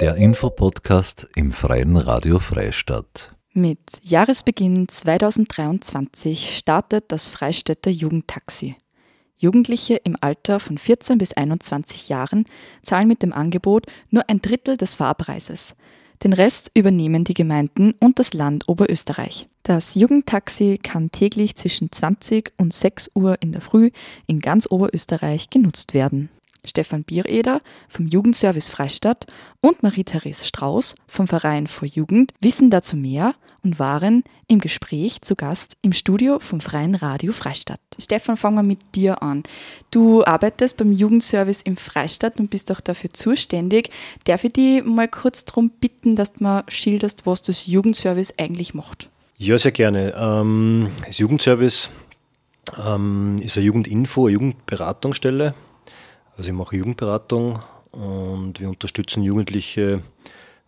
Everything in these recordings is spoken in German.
Der Infopodcast im Freien Radio Freistadt. Mit Jahresbeginn 2023 startet das Freistädter Jugendtaxi. Jugendliche im Alter von 14 bis 21 Jahren zahlen mit dem Angebot nur ein Drittel des Fahrpreises. Den Rest übernehmen die Gemeinden und das Land Oberösterreich. Das Jugendtaxi kann täglich zwischen 20 und 6 Uhr in der Früh in ganz Oberösterreich genutzt werden. Stefan Biereder vom Jugendservice Freistadt und Marie-Therese Strauß vom Verein vor Jugend wissen dazu mehr und waren im Gespräch zu Gast im Studio vom Freien Radio Freistadt. Stefan, fangen wir mit dir an. Du arbeitest beim Jugendservice im Freistadt und bist auch dafür zuständig. Darf ich dich mal kurz darum bitten, dass du mal schilderst, was das Jugendservice eigentlich macht? Ja, sehr gerne. Ähm, das Jugendservice ähm, ist eine Jugendinfo, eine Jugendberatungsstelle. Also ich mache Jugendberatung und wir unterstützen Jugendliche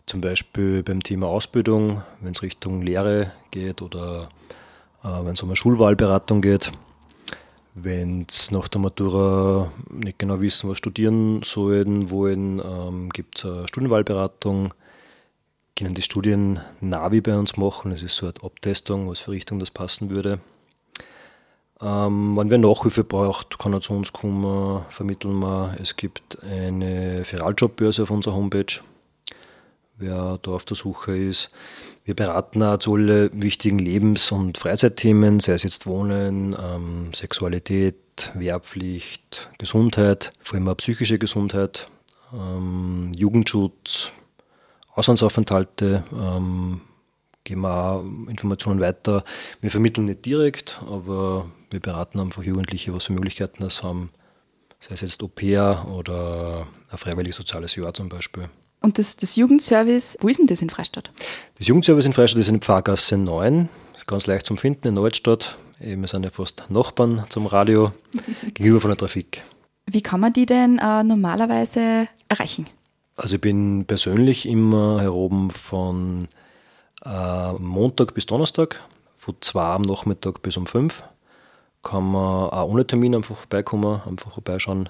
zum Beispiel beim Thema Ausbildung, wenn es Richtung Lehre geht oder äh, wenn es um eine Schulwahlberatung geht. Wenn es nach der Matura nicht genau wissen, was studieren sollen, wollen, ähm, gibt es eine Studienwahlberatung. Können die Studien Navi bei uns machen. Das ist so eine Abtestung, was für Richtung das passen würde. Ähm, wenn wer Nachhilfe braucht, kann er zu uns kommen, vermitteln wir. Es gibt eine Feraljobbörse auf unserer Homepage wer da auf der Suche ist. Wir beraten auch zu alle wichtigen Lebens- und Freizeitthemen, sei es jetzt Wohnen, ähm, Sexualität, Wehrpflicht, Gesundheit, vor allem auch psychische Gesundheit, ähm, Jugendschutz, Auslandsaufenthalte, ähm, geben wir auch Informationen weiter. Wir vermitteln nicht direkt, aber wir beraten einfach Jugendliche, was für Möglichkeiten das haben, sei es jetzt Au-pair oder ein freiwilliges soziales Jahr zum Beispiel. Und das, das Jugendservice, wo ist denn das in Freistadt? Das Jugendservice in Freistadt ist in Pfarrgasse 9, ganz leicht zum Finden in Nordstadt. Wir sind ja fast Nachbarn zum Radio, gegenüber von der Trafik. Wie kann man die denn äh, normalerweise erreichen? Also ich bin persönlich immer hier oben von äh, Montag bis Donnerstag, von 2 am Nachmittag bis um 5. Kann man auch ohne Termin einfach vorbeikommen, einfach vorbeischauen.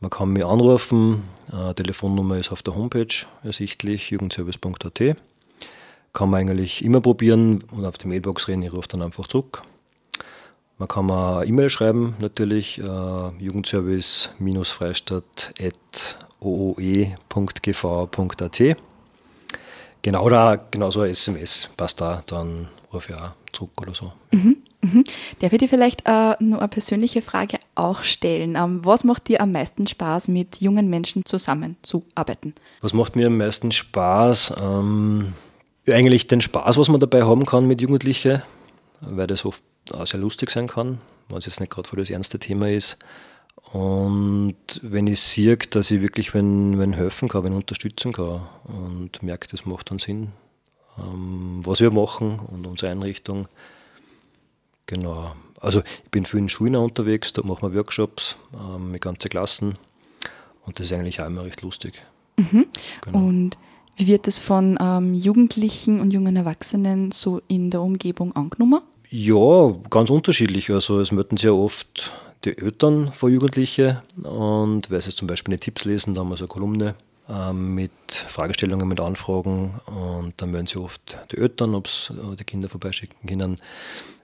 Man kann mich anrufen, äh, Telefonnummer ist auf der Homepage ersichtlich, jugendservice.at. Kann man eigentlich immer probieren und auf die Mailbox reden, ich rufe dann einfach zurück. Man kann mir E-Mail schreiben, natürlich, äh, jugendservice-freistadt.ooe.gv.at. Genau da, genauso SMS passt da, dann rufe ich auch zurück oder so. Mhm. Mhm. Darf ich dir vielleicht äh, nur eine persönliche Frage auch stellen? Ähm, was macht dir am meisten Spaß, mit jungen Menschen zusammenzuarbeiten? Was macht mir am meisten Spaß? Ähm, eigentlich den Spaß, was man dabei haben kann mit Jugendlichen, weil das oft auch sehr lustig sein kann, weil es jetzt nicht gerade für das ernste Thema ist. Und wenn ich sehe, dass ich wirklich wenn, wenn helfen kann, wenn unterstützen kann und merke, das macht dann Sinn, ähm, was wir machen und unsere Einrichtung, Genau. Also ich bin viel in Schulen unterwegs, da machen wir Workshops ähm, mit ganzen Klassen und das ist eigentlich auch immer recht lustig. Mhm. Genau. Und wie wird das von ähm, Jugendlichen und jungen Erwachsenen so in der Umgebung angenommen? Ja, ganz unterschiedlich. Also es möchten sehr oft die Eltern von Jugendlichen und weil sie zum Beispiel eine Tipps lesen, da haben wir so eine Kolumne ähm, mit Fragestellungen, mit Anfragen und dann melden sie oft die Eltern, ob sie die Kinder vorbeischicken können.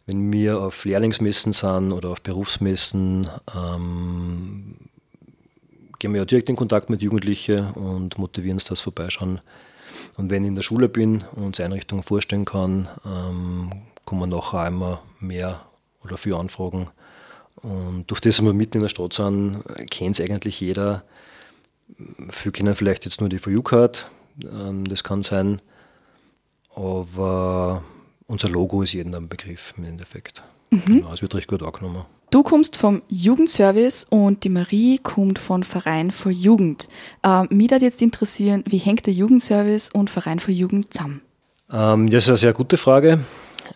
Wenn wir auf Lehrlingsmessen sind oder auf Berufsmessen, ähm, gehen wir ja direkt in Kontakt mit Jugendlichen und motivieren uns das Vorbeischauen. Und wenn ich in der Schule bin und uns Einrichtungen vorstellen kann, ähm, kommen nachher immer mehr oder viele Anfragen. Und durch das, dass wir mitten in der Stadt sind, kennt es eigentlich jeder. Viele kennen vielleicht jetzt nur die For You-Card, ähm, das kann sein. Aber unser Logo ist jedem ein Begriff im Endeffekt. Mhm. Genau, es wird recht gut angenommen. Du kommst vom Jugendservice und die Marie kommt von Verein für Jugend. Ähm, mich würde jetzt interessieren, wie hängt der Jugendservice und Verein für Jugend zusammen? Ähm, das ist eine sehr gute Frage.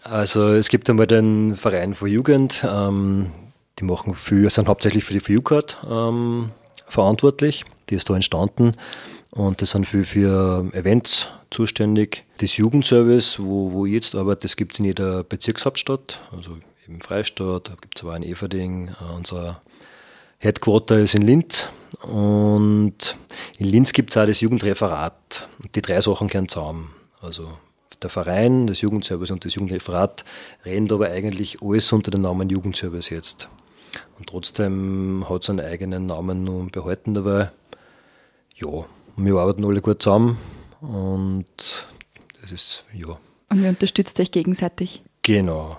Also es gibt einmal den Verein für Jugend, ähm, die machen für, sind hauptsächlich für die For card ähm, verantwortlich. Die ist da entstanden und das sind für, für Events zuständig. Das Jugendservice, wo, wo ich jetzt arbeite, das gibt es in jeder Bezirkshauptstadt, also im Freistaat, da gibt es aber in Everding, äh, unser Headquarter ist in Linz und in Linz gibt es auch das Jugendreferat. Die drei Sachen gehören zusammen. Also der Verein, das Jugendservice und das Jugendreferat rennt aber eigentlich alles unter dem Namen Jugendservice jetzt. Und trotzdem hat es einen eigenen Namen nun behalten dabei. Ja, wir arbeiten alle gut zusammen und das ist, ja. Und ihr unterstützt euch gegenseitig? Genau,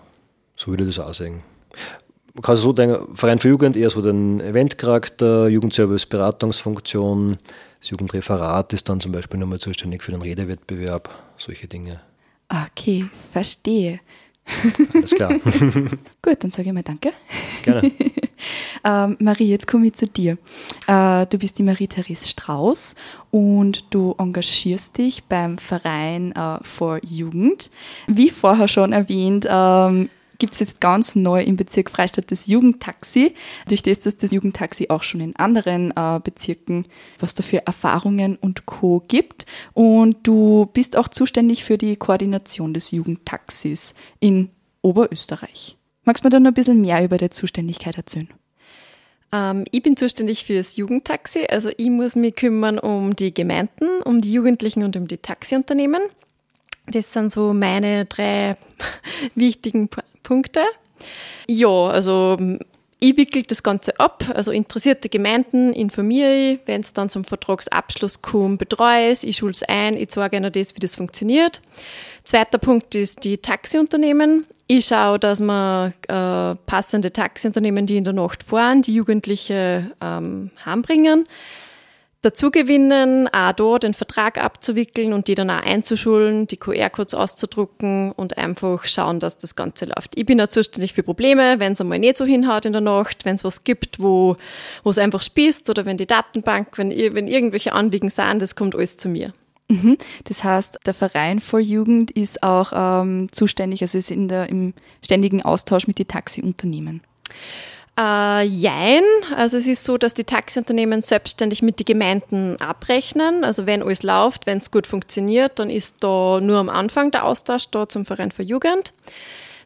so würde ich das auch sagen. Man kann so denken, Verein für Jugend eher so den Eventcharakter, Jugendservice, Beratungsfunktion, das Jugendreferat ist dann zum Beispiel nochmal zuständig für den Redewettbewerb, solche Dinge. Okay, verstehe. Alles klar. Gut, dann sage ich mal Danke. Gerne. ähm, Marie, jetzt komme ich zu dir. Äh, du bist die Marie-Therese Strauß und du engagierst dich beim Verein äh, for Jugend. Wie vorher schon erwähnt, ähm, gibt es jetzt ganz neu im Bezirk Freistadt das Jugendtaxi. Durch das, dass das Jugendtaxi auch schon in anderen äh, Bezirken, was da für Erfahrungen und Co. gibt. Und du bist auch zuständig für die Koordination des Jugendtaxis in Oberösterreich. Magst du mir da noch ein bisschen mehr über die Zuständigkeit erzählen? Ähm, ich bin zuständig für das Jugendtaxi. Also ich muss mich kümmern um die Gemeinden, um die Jugendlichen und um die Taxiunternehmen. Das sind so meine drei wichtigen Punkte. Ja, also ich wickel das Ganze ab, also interessierte Gemeinden informiere ich, wenn es dann zum Vertragsabschluss kommt, betreue es, ich schule es ein, ich zeige ihnen das, wie das funktioniert. Zweiter Punkt ist die Taxiunternehmen. Ich schaue, dass wir äh, passende Taxiunternehmen, die in der Nacht fahren, die Jugendliche ähm, heimbringen dazugewinnen, auch da den Vertrag abzuwickeln und die dann auch einzuschulen, die QR-Codes auszudrucken und einfach schauen, dass das Ganze läuft. Ich bin auch zuständig für Probleme, wenn es einmal nicht so hinhaut in der Nacht, wenn es was gibt, wo es einfach spießt oder wenn die Datenbank, wenn, wenn irgendwelche Anliegen sind, das kommt alles zu mir. Mhm. Das heißt, der Verein vor Jugend ist auch ähm, zuständig, also ist in der, im ständigen Austausch mit den Taxiunternehmen. Äh, jein. Also es ist so, dass die Taxiunternehmen selbstständig mit den Gemeinden abrechnen. Also wenn alles läuft, wenn es gut funktioniert, dann ist da nur am Anfang der Austausch da zum Verein für Jugend.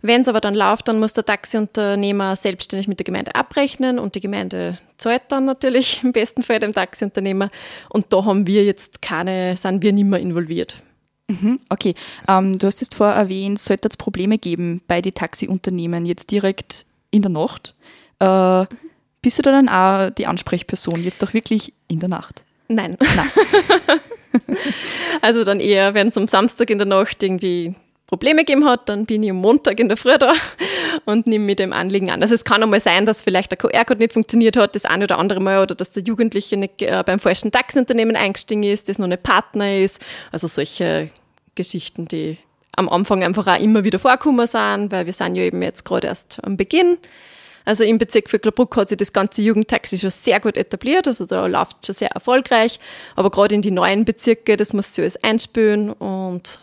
Wenn es aber dann läuft, dann muss der Taxiunternehmer selbstständig mit der Gemeinde abrechnen und die Gemeinde zahlt dann natürlich im besten Fall dem Taxiunternehmer. Und da haben wir jetzt keine, sind wir nicht mehr involviert. Mhm, okay, ähm, du hast jetzt vorher erwähnt, sollte es Probleme geben bei den Taxiunternehmen jetzt direkt in der Nacht. Äh, bist du dann auch die Ansprechperson, jetzt doch wirklich in der Nacht? Nein. Nein. also dann eher, wenn es am Samstag in der Nacht irgendwie Probleme gegeben hat, dann bin ich am Montag in der Früh da und nehme mit dem Anliegen an. Also es kann auch mal sein, dass vielleicht der QR-Code nicht funktioniert hat, das eine oder andere Mal, oder dass der Jugendliche nicht äh, beim falschen Taxunternehmen eingestiegen ist, das noch nicht Partner ist. Also solche Geschichten, die am Anfang einfach auch immer wieder vorkommen sind, weil wir sind ja eben jetzt gerade erst am Beginn. Also im Bezirk Vöcklerbruck hat sich das ganze Jugendtaxi schon sehr gut etabliert, also da läuft es schon sehr erfolgreich. Aber gerade in die neuen Bezirke, das muss sich alles einspülen und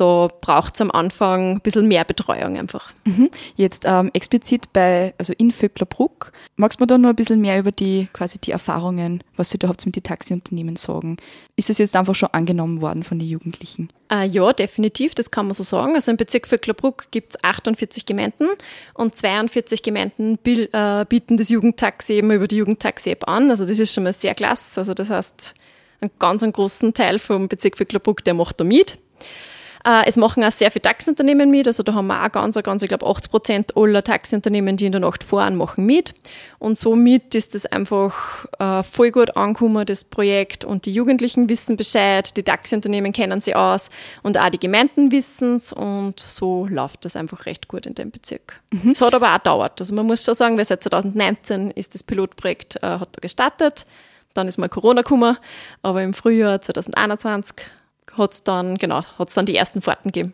da braucht es am Anfang ein bisschen mehr Betreuung einfach. Mhm. Jetzt ähm, explizit bei, also in Vöcklerbruck, magst du mir da noch ein bisschen mehr über die quasi die Erfahrungen, was Sie da habt mit den Taxiunternehmen sagen? Ist es jetzt einfach schon angenommen worden von den Jugendlichen? Äh, ja, definitiv, das kann man so sagen. Also im Bezirk Vöcklerbruck gibt es 48 Gemeinden und 42 Gemeinden äh, bieten das Jugendtaxi eben über die Jugendtaxi-App an. Also das ist schon mal sehr klasse. Also das heißt, einen ganz einen großen Teil vom Bezirk Vöcklerbruck, der macht da mit. Äh, es machen auch sehr viele Taxiunternehmen mit. Also da haben wir auch ganz, ganz, ich glaube 80 Prozent aller Taxiunternehmen, die in der Nacht fahren, machen mit. Und somit ist das einfach äh, voll gut angekommen, das Projekt. Und die Jugendlichen wissen Bescheid, die Taxiunternehmen kennen sie aus und auch die Gemeinden wissen es. Und so läuft das einfach recht gut in dem Bezirk. Mhm. Es hat aber auch gedauert. Also man muss schon sagen, weil seit 2019 ist das Pilotprojekt, äh, hat da gestartet. Dann ist mal Corona gekommen, aber im Frühjahr 2021 hat es dann, genau, dann die ersten Fahrten gegeben.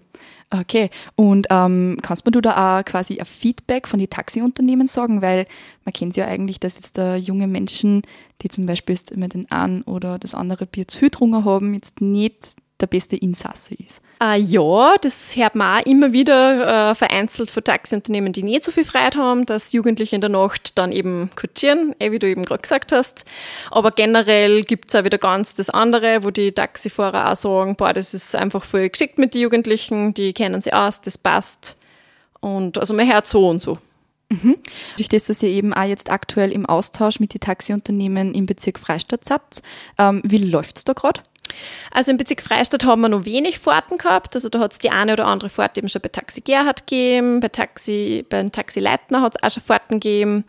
Okay, und ähm, kannst du da auch quasi ein Feedback von den Taxiunternehmen sagen? Weil man kennt ja eigentlich, dass jetzt da junge Menschen, die zum Beispiel immer den einen oder das andere Bier zu viel haben, jetzt nicht der beste Insasse ist. Äh, ja, das hört man auch immer wieder äh, vereinzelt von Taxiunternehmen, die nicht so viel Freiheit haben, dass Jugendliche in der Nacht dann eben kutschieren, eh, wie du eben gerade gesagt hast. Aber generell gibt es auch wieder ganz das andere, wo die Taxifahrer auch sagen, boah, das ist einfach voll geschickt mit den Jugendlichen, die kennen sie aus, das passt. Und also man hört so und so. Mhm. Durch das, dass ihr eben auch jetzt aktuell im Austausch mit den Taxiunternehmen im Bezirk Freistadt seid, ähm, wie läuft es da gerade? Also im Bezirk Freistadt haben wir noch wenig Fahrten gehabt. Also da hat es die eine oder andere Fahrt eben schon bei Taxi Gerhard gegeben, bei Taxi, beim Taxi Leitner hat es auch schon Fahrten gegeben.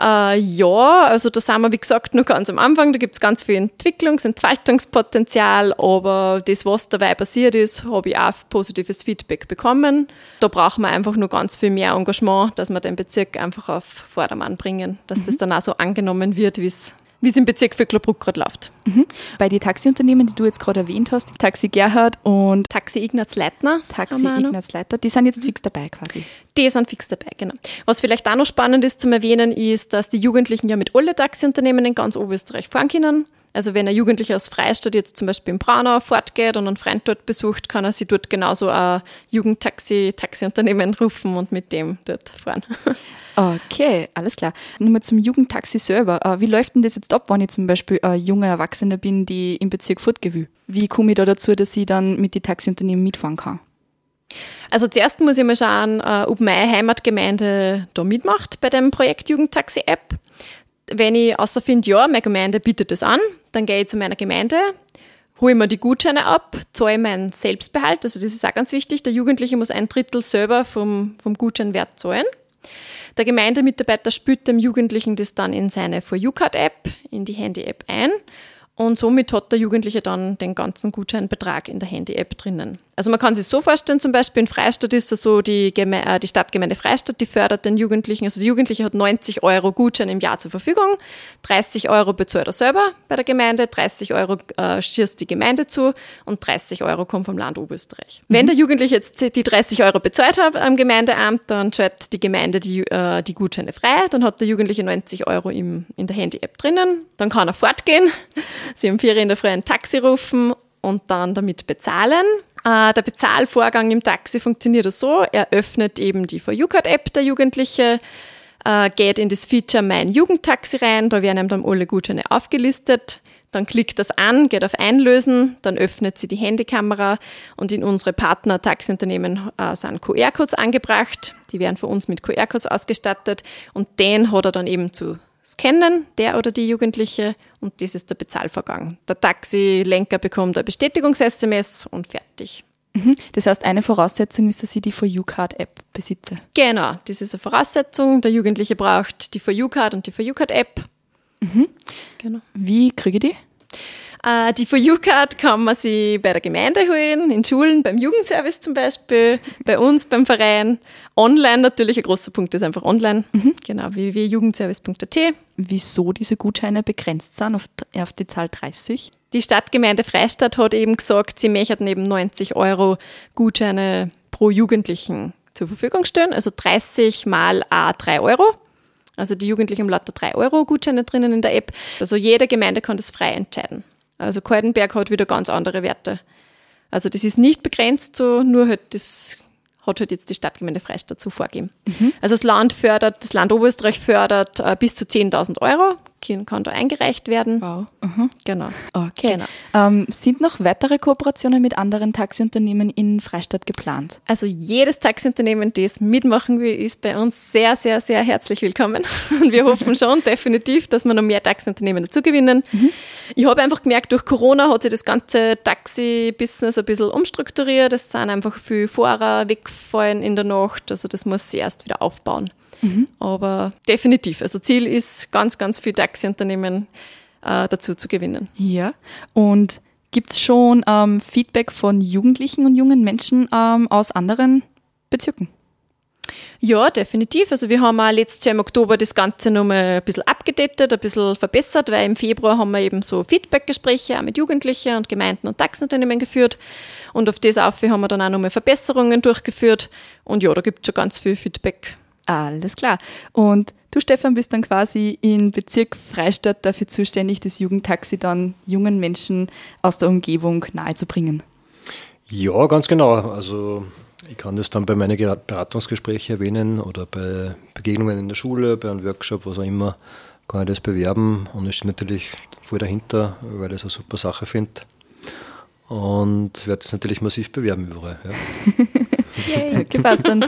Äh, ja, also da sind wir, wie gesagt, nur ganz am Anfang. Da gibt es ganz viel Entwicklungs-, Entfaltungspotenzial, aber das, was dabei passiert ist, habe ich auch positives Feedback bekommen. Da brauchen wir einfach nur ganz viel mehr Engagement, dass wir den Bezirk einfach auf Vordermann bringen, dass mhm. das dann auch so angenommen wird, wie es wie es im Bezirk Vöcklerbruck gerade läuft. Mhm. Bei den Taxiunternehmen, die du jetzt gerade erwähnt hast, Taxi Gerhard und Taxi Ignaz Leitner. Taxi Ignaz Leitner, die sind jetzt fix dabei quasi. Die sind fix dabei, genau. Was vielleicht auch noch spannend ist zum Erwähnen, ist, dass die Jugendlichen ja mit alle Taxiunternehmen in ganz Oberösterreich fahren können. Also wenn ein Jugendlicher aus Freistadt jetzt zum Beispiel in Braunau fortgeht und einen Freund dort besucht, kann er sich dort genauso ein Jugendtaxi, Taxiunternehmen rufen und mit dem dort fahren. Okay, alles klar. Nur mal zum Jugendtaxi selber. Äh, wie läuft denn das jetzt ab, wenn ich zum Beispiel eine junge Erwachsene bin, die im Bezirk fortgewühl? Wie komme ich da dazu, dass ich dann mit den Taxiunternehmen mitfahren kann? Also zuerst muss ich mal schauen, äh, ob meine Heimatgemeinde da mitmacht bei dem Projekt Jugendtaxi-App. Wenn ich außer finde, ja, meine Gemeinde bietet das an, dann gehe ich zu meiner Gemeinde, hole mir die Gutscheine ab, zahle meinen Selbstbehalt. Also das ist auch ganz wichtig. Der Jugendliche muss ein Drittel selber vom, vom Gutscheinwert zahlen. Der Gemeindemitarbeiter spült dem Jugendlichen das dann in seine For You Card App, in die Handy-App ein und somit hat der Jugendliche dann den ganzen Gutscheinbetrag in der Handy-App drinnen. Also man kann sich so vorstellen, zum Beispiel in Freistadt ist es so, die, Geme äh, die Stadtgemeinde Freistadt, die fördert den Jugendlichen, also der Jugendliche hat 90 Euro Gutschein im Jahr zur Verfügung, 30 Euro bezahlt er selber bei der Gemeinde, 30 Euro äh, schießt die Gemeinde zu und 30 Euro kommt vom Land Oberösterreich. Mhm. Wenn der Jugendliche jetzt die 30 Euro bezahlt hat am Gemeindeamt, dann schaltet die Gemeinde die, äh, die Gutscheine frei, dann hat der Jugendliche 90 Euro im, in der Handy-App drinnen, dann kann er fortgehen, sie haben vier in der Früh ein Taxi rufen und dann damit bezahlen. Äh, der Bezahlvorgang im Taxi funktioniert so, er öffnet eben die For You Card App der Jugendliche, äh, geht in das Feature Mein Jugendtaxi rein, da werden ihm dann alle Gutscheine aufgelistet. Dann klickt das an, geht auf Einlösen, dann öffnet sie die Handykamera und in unsere Partner-Taxiunternehmen äh, sind QR-Codes angebracht. Die werden von uns mit QR-Codes ausgestattet und den hat er dann eben zu scannen, der oder die Jugendliche, und das ist der Bezahlvorgang. Der Taxilenker bekommt eine Bestätigungs-SMS und fertig. Mhm. Das heißt, eine Voraussetzung ist, dass ich die For You Card App besitze. Genau, das ist eine Voraussetzung. Der Jugendliche braucht die For You Card und die For You Card App. Mhm. Genau. Wie kriege ich die? Äh, die For You Card kann man sich bei der Gemeinde holen, in Schulen, beim Jugendservice zum Beispiel, bei uns beim Verein. Online natürlich, ein großer Punkt ist einfach online. Mhm. Genau, www.jugendservice.at. Wieso diese Gutscheine begrenzt sind auf, auf die Zahl 30? Die Stadtgemeinde Freistadt hat eben gesagt, sie möchten eben 90 Euro Gutscheine pro Jugendlichen zur Verfügung stellen, also 30 mal A 3 Euro. Also die Jugendlichen haben lauter 3 Euro Gutscheine drinnen in der App. Also jede Gemeinde kann das frei entscheiden. Also Kaltenberg hat wieder ganz andere Werte. Also das ist nicht begrenzt so, nur halt das hat halt jetzt die Stadtgemeinde Freistadt so vorgegeben. Mhm. Also das Land fördert, das Land Oberösterreich fördert äh, bis zu 10.000 Euro kann da eingereicht werden. Wow. Mhm. Genau. Okay. Genau. Ähm, sind noch weitere Kooperationen mit anderen Taxiunternehmen in Freistadt geplant? Also jedes Taxiunternehmen, das mitmachen will, ist bei uns sehr, sehr, sehr herzlich willkommen. Und wir hoffen schon definitiv, dass wir noch mehr Taxiunternehmen dazu gewinnen. Mhm. Ich habe einfach gemerkt, durch Corona hat sich das ganze Taxi-Business ein bisschen umstrukturiert. Es sind einfach viele Fahrer weggefallen in der Nacht. Also das muss sich erst wieder aufbauen. Mhm. Aber definitiv. Also Ziel ist, ganz, ganz viele Taxiunternehmen äh, dazu zu gewinnen. Ja. Und gibt es schon ähm, Feedback von Jugendlichen und jungen Menschen ähm, aus anderen Bezirken? Ja, definitiv. Also wir haben auch letztes Jahr im Oktober das Ganze nochmal ein bisschen abgedatet, ein bisschen verbessert, weil im Februar haben wir eben so Feedbackgespräche auch mit Jugendlichen und Gemeinden und Taxenunternehmen geführt. Und auf das auf haben wir dann auch nochmal Verbesserungen durchgeführt. Und ja, da gibt es schon ganz viel Feedback. Alles klar. Und du, Stefan, bist dann quasi in Bezirk Freistadt dafür zuständig, das Jugendtaxi dann jungen Menschen aus der Umgebung nahezubringen. Ja, ganz genau. Also ich kann das dann bei meinen Beratungsgesprächen erwähnen oder bei Begegnungen in der Schule, bei einem Workshop, was auch immer, kann ich das bewerben. Und ich stehe natürlich voll dahinter, weil ich es eine super Sache finde. Und werde das natürlich massiv bewerben überall. Ja. Yay. Okay, passt. Dann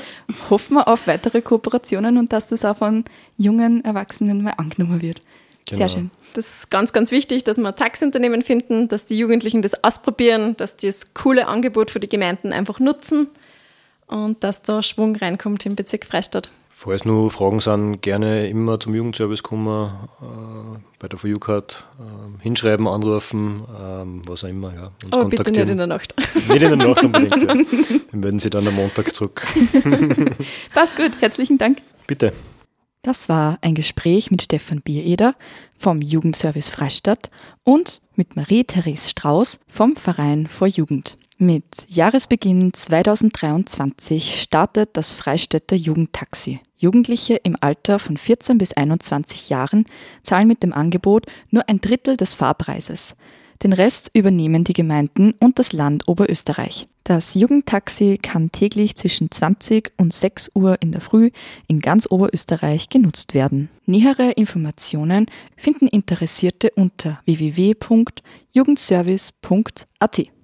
hoffen wir auf weitere Kooperationen und dass das auch von jungen Erwachsenen mal angenommen wird. Genau. Sehr schön. Das ist ganz, ganz wichtig, dass wir Taxiunternehmen finden, dass die Jugendlichen das ausprobieren, dass die das coole Angebot für die Gemeinden einfach nutzen und dass da Schwung reinkommt im Bezirk Freistadt. Falls nur Fragen sind, gerne immer zum Jugendservice kommen, äh, bei der VU-Card äh, hinschreiben, anrufen, äh, was auch immer. Ja, uns Aber bitte nicht in der Nacht. Nicht in der Nacht unbedingt, ja. Dann melden Sie dann am Montag zurück. Passt gut, herzlichen Dank. Bitte. Das war ein Gespräch mit Stefan Biereder vom Jugendservice Freistadt und mit Marie-Therese Strauß vom Verein vor Jugend. Mit Jahresbeginn 2023 startet das Freistädter Jugendtaxi. Jugendliche im Alter von 14 bis 21 Jahren zahlen mit dem Angebot nur ein Drittel des Fahrpreises. Den Rest übernehmen die Gemeinden und das Land Oberösterreich. Das Jugendtaxi kann täglich zwischen 20 und 6 Uhr in der Früh in ganz Oberösterreich genutzt werden. Nähere Informationen finden Interessierte unter www.jugendservice.at.